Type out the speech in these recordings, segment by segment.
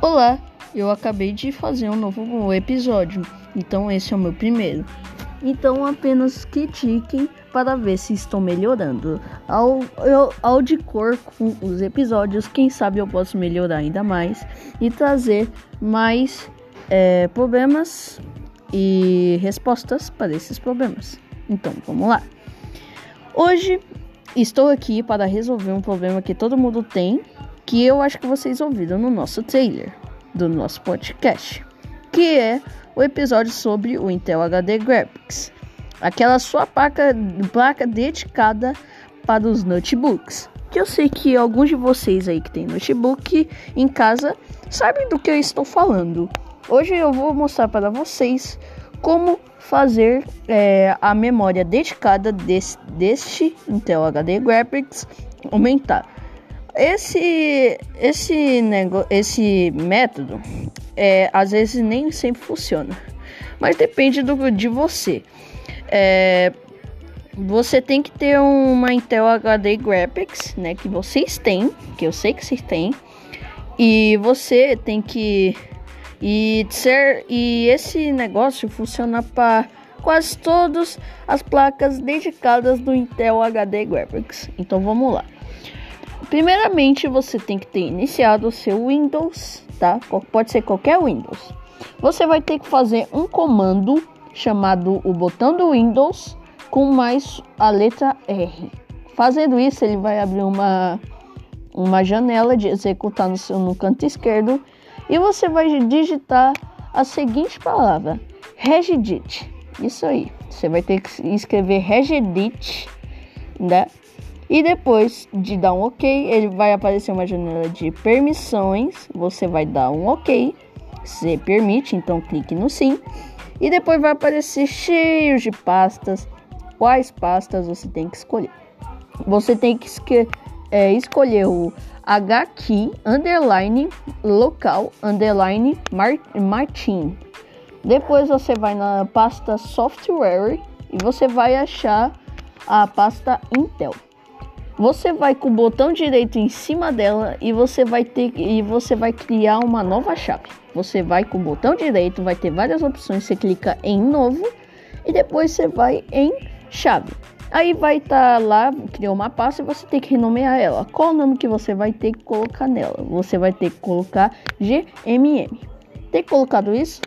Olá, eu acabei de fazer um novo episódio, então esse é o meu primeiro. Então apenas critiquem para ver se estou melhorando. Ao, eu, ao de cor com os episódios, quem sabe eu posso melhorar ainda mais e trazer mais é, problemas e respostas para esses problemas. Então vamos lá. Hoje estou aqui para resolver um problema que todo mundo tem que eu acho que vocês ouviram no nosso trailer do nosso podcast, que é o episódio sobre o Intel HD Graphics, aquela sua placa, placa dedicada para os notebooks. Que eu sei que alguns de vocês aí que tem notebook em casa sabem do que eu estou falando. Hoje eu vou mostrar para vocês como fazer é, a memória dedicada desse, deste Intel HD Graphics aumentar. Esse, esse, nego, esse método é, às vezes nem sempre funciona, mas depende do, de você. É, você tem que ter uma Intel HD Graphics, né, que vocês têm, que eu sei que vocês têm, e você tem que e ser e esse negócio funciona para quase todas as placas dedicadas do Intel HD Graphics. Então vamos lá. Primeiramente, você tem que ter iniciado o seu Windows, tá? Pode ser qualquer Windows. Você vai ter que fazer um comando chamado o botão do Windows com mais a letra R. Fazendo isso, ele vai abrir uma, uma janela de executar no, seu, no canto esquerdo e você vai digitar a seguinte palavra: regedit. Isso aí. Você vai ter que escrever regedit, né? E depois de dar um OK, ele vai aparecer uma janela de permissões. Você vai dar um OK, se permite, então clique no sim. E depois vai aparecer cheio de pastas. Quais pastas você tem que escolher? Você tem que é, escolher o HKey underline local underline Martin. Depois você vai na pasta software e você vai achar a pasta Intel. Você vai com o botão direito em cima dela e você vai ter e você vai criar uma nova chave. Você vai com o botão direito, vai ter várias opções, você clica em novo e depois você vai em chave. Aí vai estar tá lá, criou uma pasta e você tem que renomear ela. Qual o nome que você vai ter que colocar nela? Você vai ter que colocar GMM. Ter colocado isso,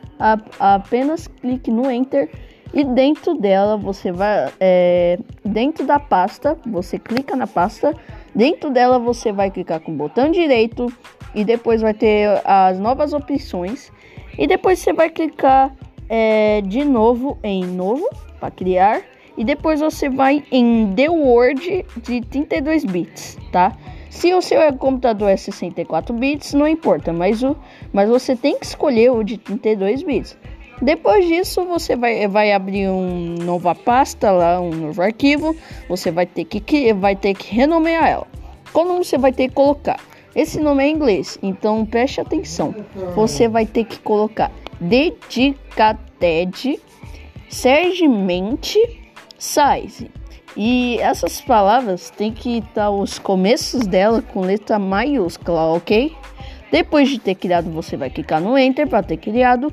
apenas clique no Enter e dentro dela você vai é, dentro da pasta você clica na pasta dentro dela você vai clicar com o botão direito e depois vai ter as novas opções. E depois você vai clicar é, de novo em novo para criar. E depois você vai em The Word de 32 bits tá? Se o seu computador é 64 bits não importa mas o mas você tem que escolher o de 32 bits depois disso, você vai, vai abrir uma nova pasta lá, um novo arquivo. Você vai ter que, vai ter que renomear ela. Nome você vai ter que colocar? Esse nome é em inglês, então preste atenção. Você vai ter que colocar Dedicated Segment Size. E essas palavras tem que estar os começos dela com letra maiúscula, ok? Depois de ter criado, você vai clicar no Enter para ter criado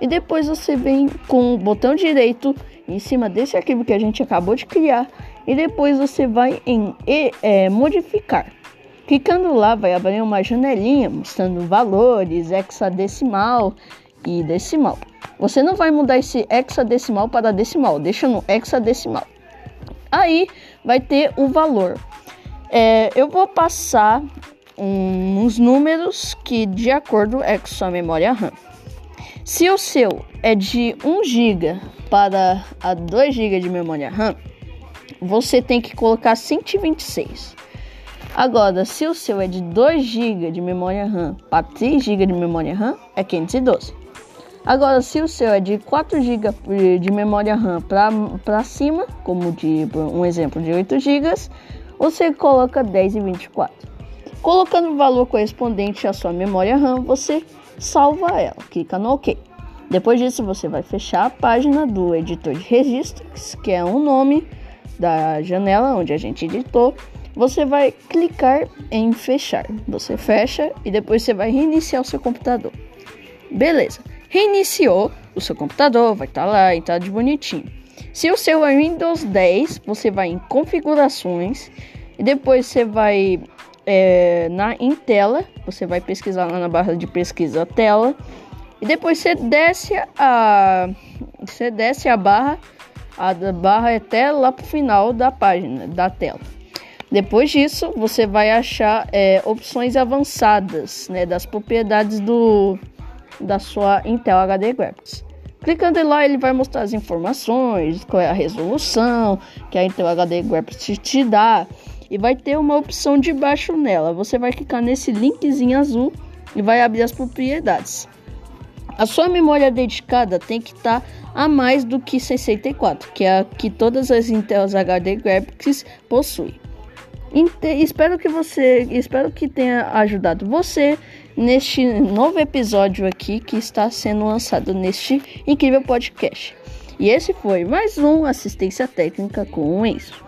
e depois você vem com o botão direito em cima desse arquivo que a gente acabou de criar e depois você vai em é, modificar. Clicando lá vai abrir uma janelinha mostrando valores, hexadecimal e decimal. Você não vai mudar esse hexadecimal para decimal, deixa no hexadecimal. Aí vai ter o valor. É, eu vou passar um, uns números que de acordo é com sua memória RAM. Se o seu é de 1 GB para a 2 GB de memória RAM, você tem que colocar 126. Agora, se o seu é de 2 GB de memória RAM para 3 GB de memória RAM, é 512. Agora, se o seu é de 4 GB de memória RAM para cima, como de um exemplo de 8 GB, você coloca 10 e 24. Colocando o valor correspondente à sua memória RAM, você salva ela, clica no OK. Depois disso, você vai fechar a página do editor de registros, que é o nome da janela onde a gente editou, você vai clicar em fechar. Você fecha e depois você vai reiniciar o seu computador. Beleza. Reiniciou o seu computador, vai estar tá lá e tá de bonitinho. Se o seu é Windows 10, você vai em configurações e depois você vai é, na em tela, você vai pesquisar lá na barra de pesquisa tela e depois você desce a você desce a barra a barra até lá pro final da página da tela. Depois disso, você vai achar é, opções avançadas né, das propriedades do da sua Intel HD Graphics. Clicando lá, ele vai mostrar as informações, qual é a resolução que a Intel HD Graphics te dá e vai ter uma opção de baixo nela. Você vai clicar nesse linkzinho azul e vai abrir as propriedades. A sua memória dedicada tem que estar tá a mais do que 64, que é a que todas as Intel HD Graphics possuem. espero que você, espero que tenha ajudado você neste novo episódio aqui que está sendo lançado neste incrível podcast. E esse foi mais um assistência técnica com o Enzo.